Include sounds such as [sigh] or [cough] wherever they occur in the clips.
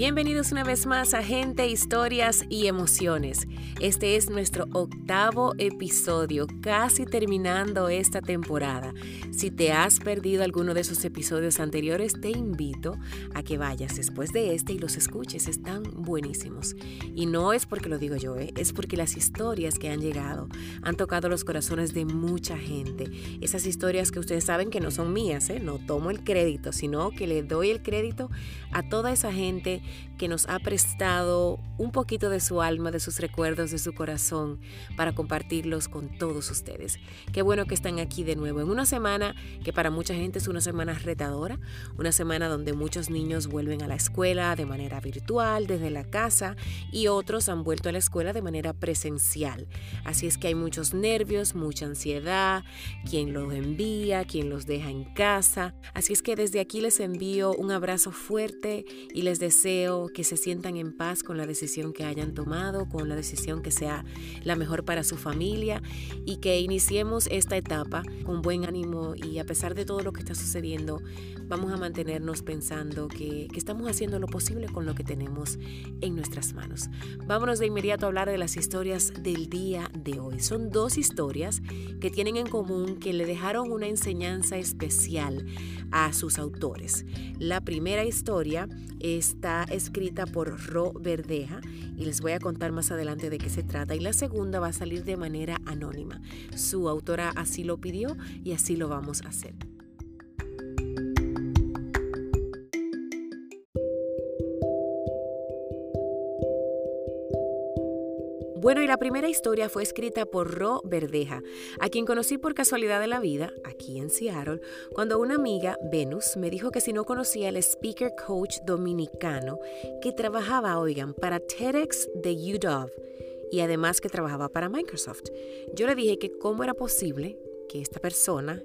Bienvenidos una vez más a Gente, Historias y Emociones. Este es nuestro octavo episodio, casi terminando esta temporada. Si te has perdido alguno de esos episodios anteriores, te invito a que vayas después de este y los escuches. Están buenísimos. Y no es porque lo digo yo, ¿eh? es porque las historias que han llegado han tocado los corazones de mucha gente. Esas historias que ustedes saben que no son mías, ¿eh? no tomo el crédito, sino que le doy el crédito a toda esa gente que nos ha prestado un poquito de su alma, de sus recuerdos, de su corazón, para compartirlos con todos ustedes. Qué bueno que están aquí de nuevo en una semana que para mucha gente es una semana retadora, una semana donde muchos niños vuelven a la escuela de manera virtual, desde la casa, y otros han vuelto a la escuela de manera presencial. Así es que hay muchos nervios, mucha ansiedad, quien los envía, quien los deja en casa. Así es que desde aquí les envío un abrazo fuerte y les deseo que se sientan en paz con la decisión que hayan tomado, con la decisión que sea la mejor para su familia y que iniciemos esta etapa con buen ánimo y a pesar de todo lo que está sucediendo, vamos a mantenernos pensando que, que estamos haciendo lo posible con lo que tenemos en nuestras manos. Vámonos de inmediato a hablar de las historias del día de hoy. Son dos historias que tienen en común que le dejaron una enseñanza especial a sus autores. La primera historia está escrita por Ro Verdeja y les voy a contar más adelante de qué se trata. Y la segunda va a salir de manera anónima. Su autora así lo pidió y así lo vamos a hacer. Bueno, y la primera historia fue escrita por Ro Verdeja, a quien conocí por casualidad de la vida, aquí en Seattle, cuando una amiga, Venus, me dijo que si no conocía al speaker coach dominicano que trabajaba, oigan, para TEDx de UW y además que trabajaba para Microsoft. Yo le dije que cómo era posible que esta persona,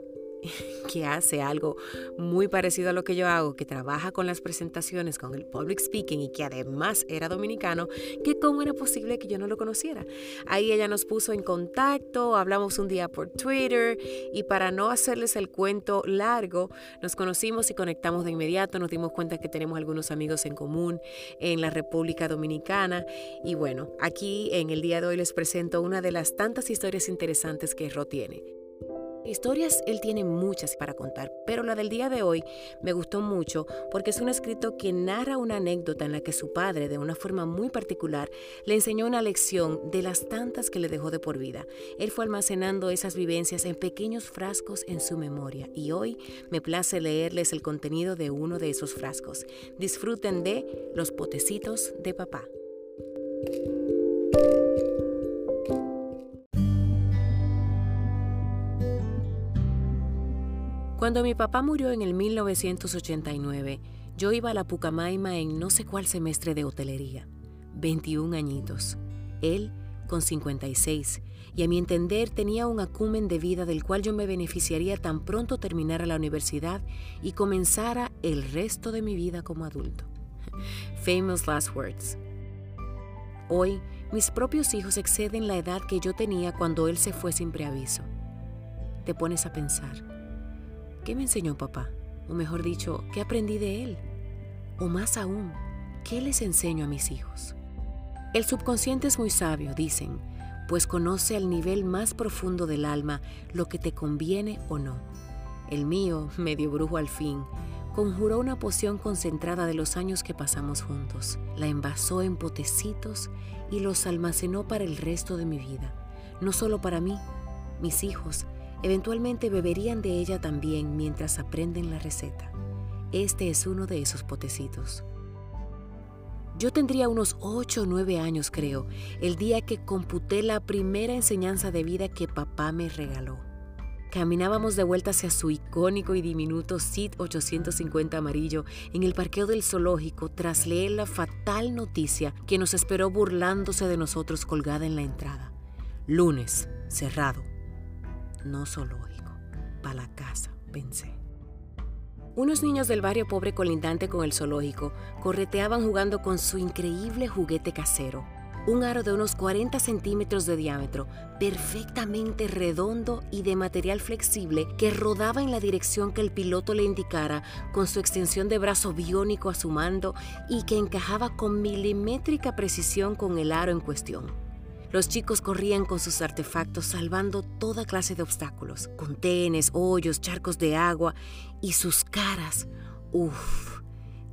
[laughs] que hace algo muy parecido a lo que yo hago, que trabaja con las presentaciones, con el public speaking y que además era dominicano, que cómo era posible que yo no lo conociera. Ahí ella nos puso en contacto, hablamos un día por Twitter y para no hacerles el cuento largo, nos conocimos y conectamos de inmediato, nos dimos cuenta que tenemos algunos amigos en común en la República Dominicana y bueno, aquí en el día de hoy les presento una de las tantas historias interesantes que Ro tiene. Historias él tiene muchas para contar, pero la del día de hoy me gustó mucho porque es un escrito que narra una anécdota en la que su padre, de una forma muy particular, le enseñó una lección de las tantas que le dejó de por vida. Él fue almacenando esas vivencias en pequeños frascos en su memoria y hoy me place leerles el contenido de uno de esos frascos. Disfruten de Los potecitos de papá. Cuando mi papá murió en el 1989, yo iba a la Pucamaima en no sé cuál semestre de hotelería. 21 añitos. Él con 56, y a mi entender tenía un acumen de vida del cual yo me beneficiaría tan pronto terminara la universidad y comenzara el resto de mi vida como adulto. [laughs] Famous last words. Hoy, mis propios hijos exceden la edad que yo tenía cuando él se fue sin preaviso. Te pones a pensar. ¿Qué me enseñó papá? O mejor dicho, ¿qué aprendí de él? O más aún, ¿qué les enseño a mis hijos? El subconsciente es muy sabio, dicen, pues conoce al nivel más profundo del alma lo que te conviene o no. El mío, [laughs] medio brujo al fin, conjuró una poción concentrada de los años que pasamos juntos, la envasó en potecitos y los almacenó para el resto de mi vida, no solo para mí, mis hijos, Eventualmente beberían de ella también mientras aprenden la receta. Este es uno de esos potecitos. Yo tendría unos 8 o 9 años, creo, el día que computé la primera enseñanza de vida que papá me regaló. Caminábamos de vuelta hacia su icónico y diminuto SIT 850 amarillo en el parqueo del zoológico tras leer la fatal noticia que nos esperó burlándose de nosotros colgada en la entrada. Lunes, cerrado no zoológico, para la casa, pensé. Unos niños del barrio pobre colindante con el zoológico correteaban jugando con su increíble juguete casero, un aro de unos 40 centímetros de diámetro, perfectamente redondo y de material flexible que rodaba en la dirección que el piloto le indicara con su extensión de brazo biónico a su mando y que encajaba con milimétrica precisión con el aro en cuestión. Los chicos corrían con sus artefactos salvando toda clase de obstáculos, contenes, hoyos, charcos de agua y sus caras. Uf,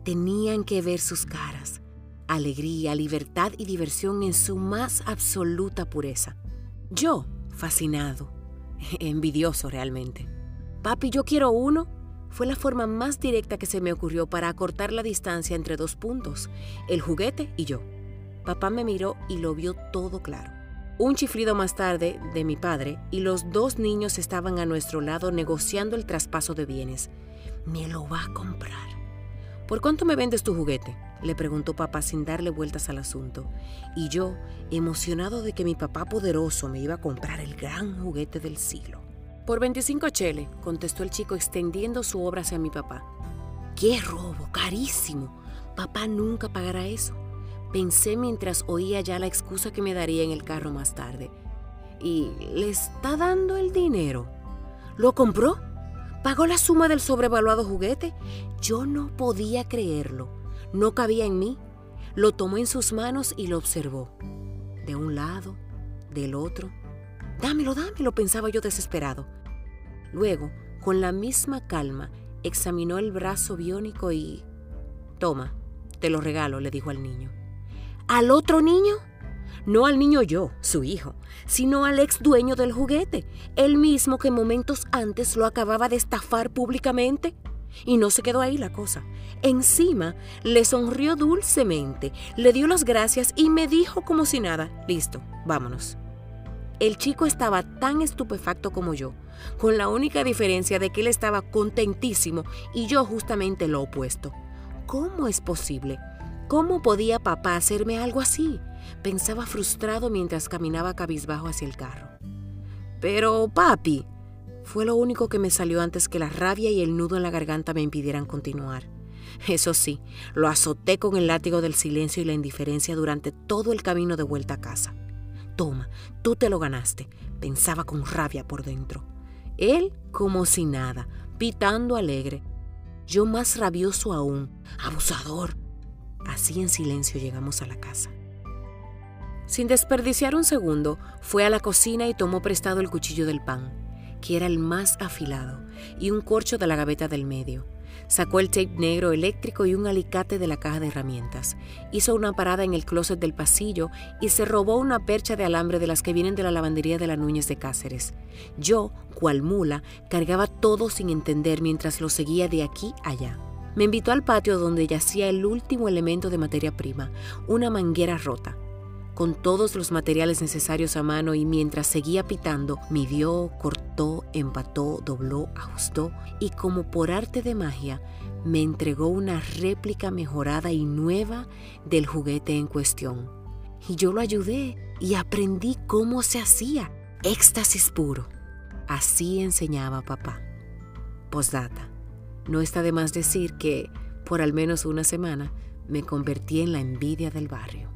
tenían que ver sus caras alegría, libertad y diversión en su más absoluta pureza. Yo, fascinado, [laughs] envidioso realmente. Papi, yo quiero uno. Fue la forma más directa que se me ocurrió para acortar la distancia entre dos puntos, el juguete y yo. Papá me miró y lo vio todo claro. Un chiflido más tarde de mi padre y los dos niños estaban a nuestro lado negociando el traspaso de bienes. Me lo va a comprar. ¿Por cuánto me vendes tu juguete? le preguntó papá sin darle vueltas al asunto. Y yo, emocionado de que mi papá poderoso me iba a comprar el gran juguete del siglo. Por 25 chele, contestó el chico extendiendo su obra hacia mi papá. ¡Qué robo! ¡Carísimo! Papá nunca pagará eso. Pensé mientras oía ya la excusa que me daría en el carro más tarde. ¿Y le está dando el dinero? ¿Lo compró? ¿Pagó la suma del sobrevaluado juguete? Yo no podía creerlo. No cabía en mí. Lo tomó en sus manos y lo observó. De un lado, del otro. Dámelo, dámelo, pensaba yo desesperado. Luego, con la misma calma, examinó el brazo biónico y... Toma, te lo regalo, le dijo al niño. ¿Al otro niño? No al niño yo, su hijo, sino al ex dueño del juguete, el mismo que momentos antes lo acababa de estafar públicamente. Y no se quedó ahí la cosa. Encima, le sonrió dulcemente, le dio las gracias y me dijo como si nada, listo, vámonos. El chico estaba tan estupefacto como yo, con la única diferencia de que él estaba contentísimo y yo justamente lo opuesto. ¿Cómo es posible? ¿Cómo podía papá hacerme algo así? Pensaba frustrado mientras caminaba cabizbajo hacia el carro. Pero, papi, fue lo único que me salió antes que la rabia y el nudo en la garganta me impidieran continuar. Eso sí, lo azoté con el látigo del silencio y la indiferencia durante todo el camino de vuelta a casa. Toma, tú te lo ganaste, pensaba con rabia por dentro. Él como si nada, pitando alegre. Yo más rabioso aún, abusador. Así en silencio llegamos a la casa. Sin desperdiciar un segundo, fue a la cocina y tomó prestado el cuchillo del pan que era el más afilado, y un corcho de la gaveta del medio. Sacó el tape negro eléctrico y un alicate de la caja de herramientas. Hizo una parada en el closet del pasillo y se robó una percha de alambre de las que vienen de la lavandería de la Núñez de Cáceres. Yo, cual mula, cargaba todo sin entender mientras lo seguía de aquí allá. Me invitó al patio donde yacía el último elemento de materia prima, una manguera rota con todos los materiales necesarios a mano y mientras seguía pitando, midió, cortó, empató, dobló, ajustó y como por arte de magia, me entregó una réplica mejorada y nueva del juguete en cuestión. Y yo lo ayudé y aprendí cómo se hacía. Éxtasis puro. Así enseñaba papá. Postdata. No está de más decir que, por al menos una semana, me convertí en la envidia del barrio.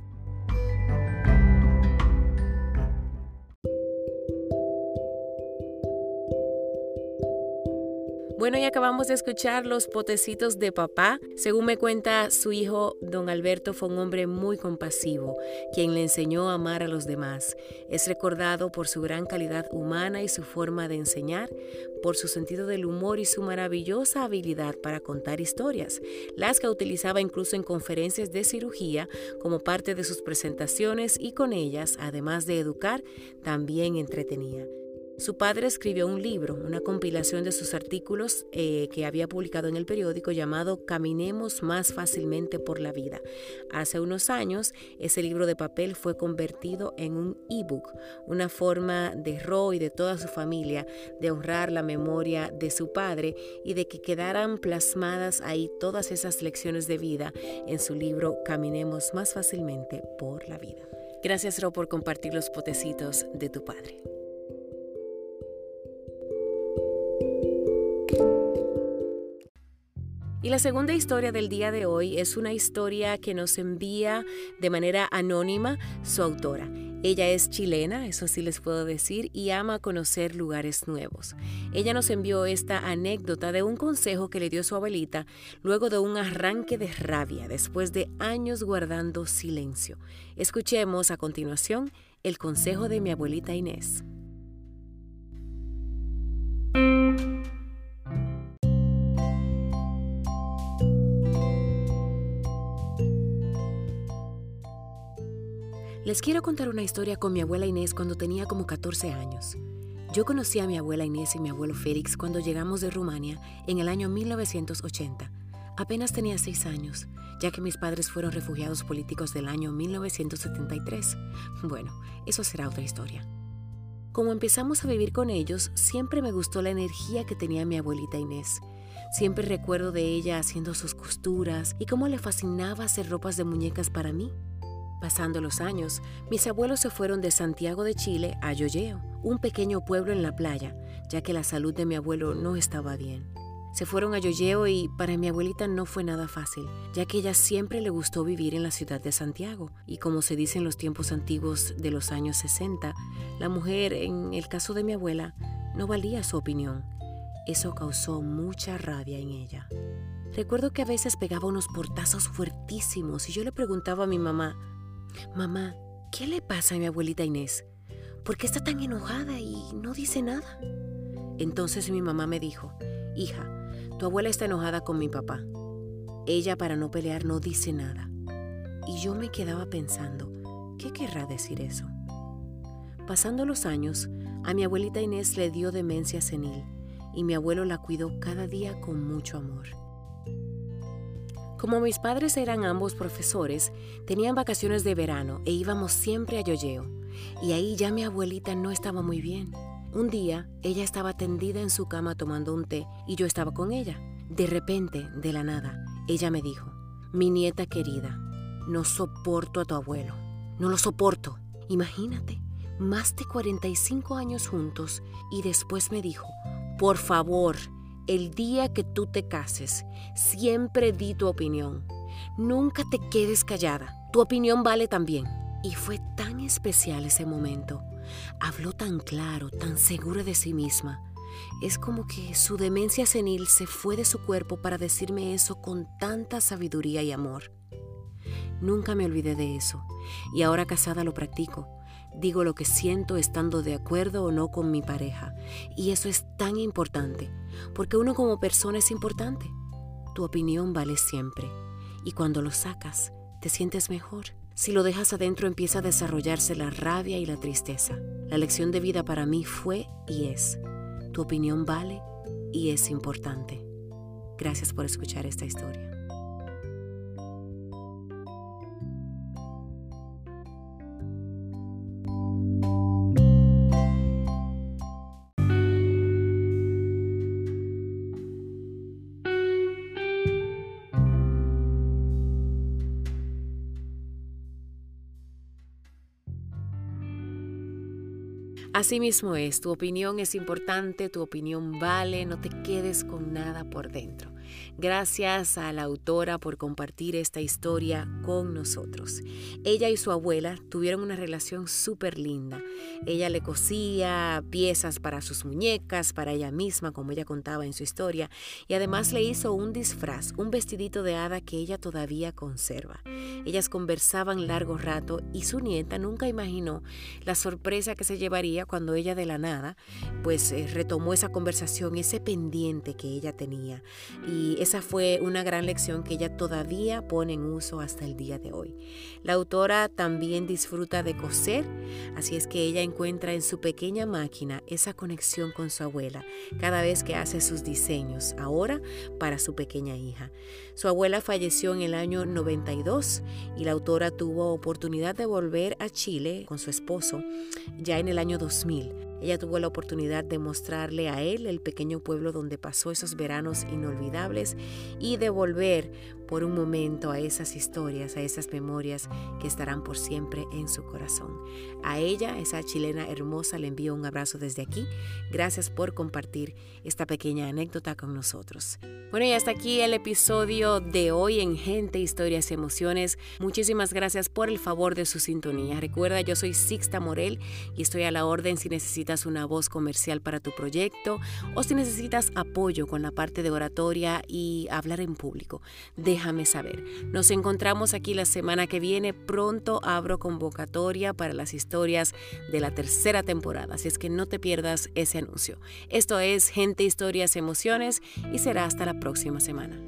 Bueno, y acabamos de escuchar los potecitos de papá. Según me cuenta su hijo, don Alberto fue un hombre muy compasivo, quien le enseñó a amar a los demás. Es recordado por su gran calidad humana y su forma de enseñar, por su sentido del humor y su maravillosa habilidad para contar historias, las que utilizaba incluso en conferencias de cirugía como parte de sus presentaciones y con ellas, además de educar, también entretenía. Su padre escribió un libro, una compilación de sus artículos eh, que había publicado en el periódico llamado Caminemos más fácilmente por la vida. Hace unos años, ese libro de papel fue convertido en un ebook, una forma de Roy y de toda su familia de honrar la memoria de su padre y de que quedaran plasmadas ahí todas esas lecciones de vida en su libro Caminemos más fácilmente por la vida. Gracias, Ro, por compartir los potecitos de tu padre. Y la segunda historia del día de hoy es una historia que nos envía de manera anónima su autora. Ella es chilena, eso sí les puedo decir, y ama conocer lugares nuevos. Ella nos envió esta anécdota de un consejo que le dio su abuelita luego de un arranque de rabia después de años guardando silencio. Escuchemos a continuación el consejo de mi abuelita Inés. Les quiero contar una historia con mi abuela Inés cuando tenía como 14 años. Yo conocí a mi abuela Inés y mi abuelo Félix cuando llegamos de Rumania en el año 1980. Apenas tenía 6 años, ya que mis padres fueron refugiados políticos del año 1973. Bueno, eso será otra historia. Como empezamos a vivir con ellos, siempre me gustó la energía que tenía mi abuelita Inés. Siempre recuerdo de ella haciendo sus costuras y cómo le fascinaba hacer ropas de muñecas para mí. Pasando los años, mis abuelos se fueron de Santiago de Chile a Yoyeo, un pequeño pueblo en la playa, ya que la salud de mi abuelo no estaba bien. Se fueron a Yoyeo y para mi abuelita no fue nada fácil, ya que ella siempre le gustó vivir en la ciudad de Santiago. Y como se dice en los tiempos antiguos de los años 60, la mujer, en el caso de mi abuela, no valía su opinión. Eso causó mucha rabia en ella. Recuerdo que a veces pegaba unos portazos fuertísimos y yo le preguntaba a mi mamá, Mamá, ¿qué le pasa a mi abuelita Inés? ¿Por qué está tan enojada y no dice nada? Entonces mi mamá me dijo, hija, tu abuela está enojada con mi papá. Ella para no pelear no dice nada. Y yo me quedaba pensando, ¿qué querrá decir eso? Pasando los años, a mi abuelita Inés le dio demencia senil y mi abuelo la cuidó cada día con mucho amor. Como mis padres eran ambos profesores, tenían vacaciones de verano e íbamos siempre a Yoyeo. Y ahí ya mi abuelita no estaba muy bien. Un día, ella estaba tendida en su cama tomando un té y yo estaba con ella. De repente, de la nada, ella me dijo, mi nieta querida, no soporto a tu abuelo. No lo soporto. Imagínate, más de 45 años juntos y después me dijo, por favor, el día que tú te cases, siempre di tu opinión. Nunca te quedes callada. Tu opinión vale también. Y fue tan especial ese momento. Habló tan claro, tan segura de sí misma. Es como que su demencia senil se fue de su cuerpo para decirme eso con tanta sabiduría y amor. Nunca me olvidé de eso, y ahora casada lo practico. Digo lo que siento estando de acuerdo o no con mi pareja. Y eso es tan importante, porque uno como persona es importante. Tu opinión vale siempre. Y cuando lo sacas, te sientes mejor. Si lo dejas adentro empieza a desarrollarse la rabia y la tristeza. La lección de vida para mí fue y es. Tu opinión vale y es importante. Gracias por escuchar esta historia. Así mismo es, tu opinión es importante, tu opinión vale, no te quedes con nada por dentro. Gracias a la autora por compartir esta historia con nosotros. Ella y su abuela tuvieron una relación súper linda. Ella le cosía piezas para sus muñecas, para ella misma, como ella contaba en su historia, y además le hizo un disfraz, un vestidito de hada que ella todavía conserva. Ellas conversaban largo rato y su nieta nunca imaginó la sorpresa que se llevaría cuando ella de la nada, pues eh, retomó esa conversación, ese pendiente que ella tenía. Esa fue una gran lección que ella todavía pone en uso hasta el día de hoy. La autora también disfruta de coser, así es que ella encuentra en su pequeña máquina esa conexión con su abuela cada vez que hace sus diseños, ahora para su pequeña hija. Su abuela falleció en el año 92 y la autora tuvo oportunidad de volver a Chile con su esposo ya en el año 2000 ella tuvo la oportunidad de mostrarle a él el pequeño pueblo donde pasó esos veranos inolvidables y de volver por un momento a esas historias, a esas memorias que estarán por siempre en su corazón. A ella, esa chilena hermosa, le envío un abrazo desde aquí. Gracias por compartir esta pequeña anécdota con nosotros. Bueno, y hasta aquí el episodio de hoy en Gente, Historias y Emociones. Muchísimas gracias por el favor de su sintonía. Recuerda, yo soy Sixta Morel y estoy a la orden si necesitas una voz comercial para tu proyecto o si necesitas apoyo con la parte de oratoria y hablar en público. Déjame saber. Nos encontramos aquí la semana que viene. Pronto abro convocatoria para las historias de la tercera temporada, así es que no te pierdas ese anuncio. Esto es Gente, Historias, Emociones y será hasta la próxima semana.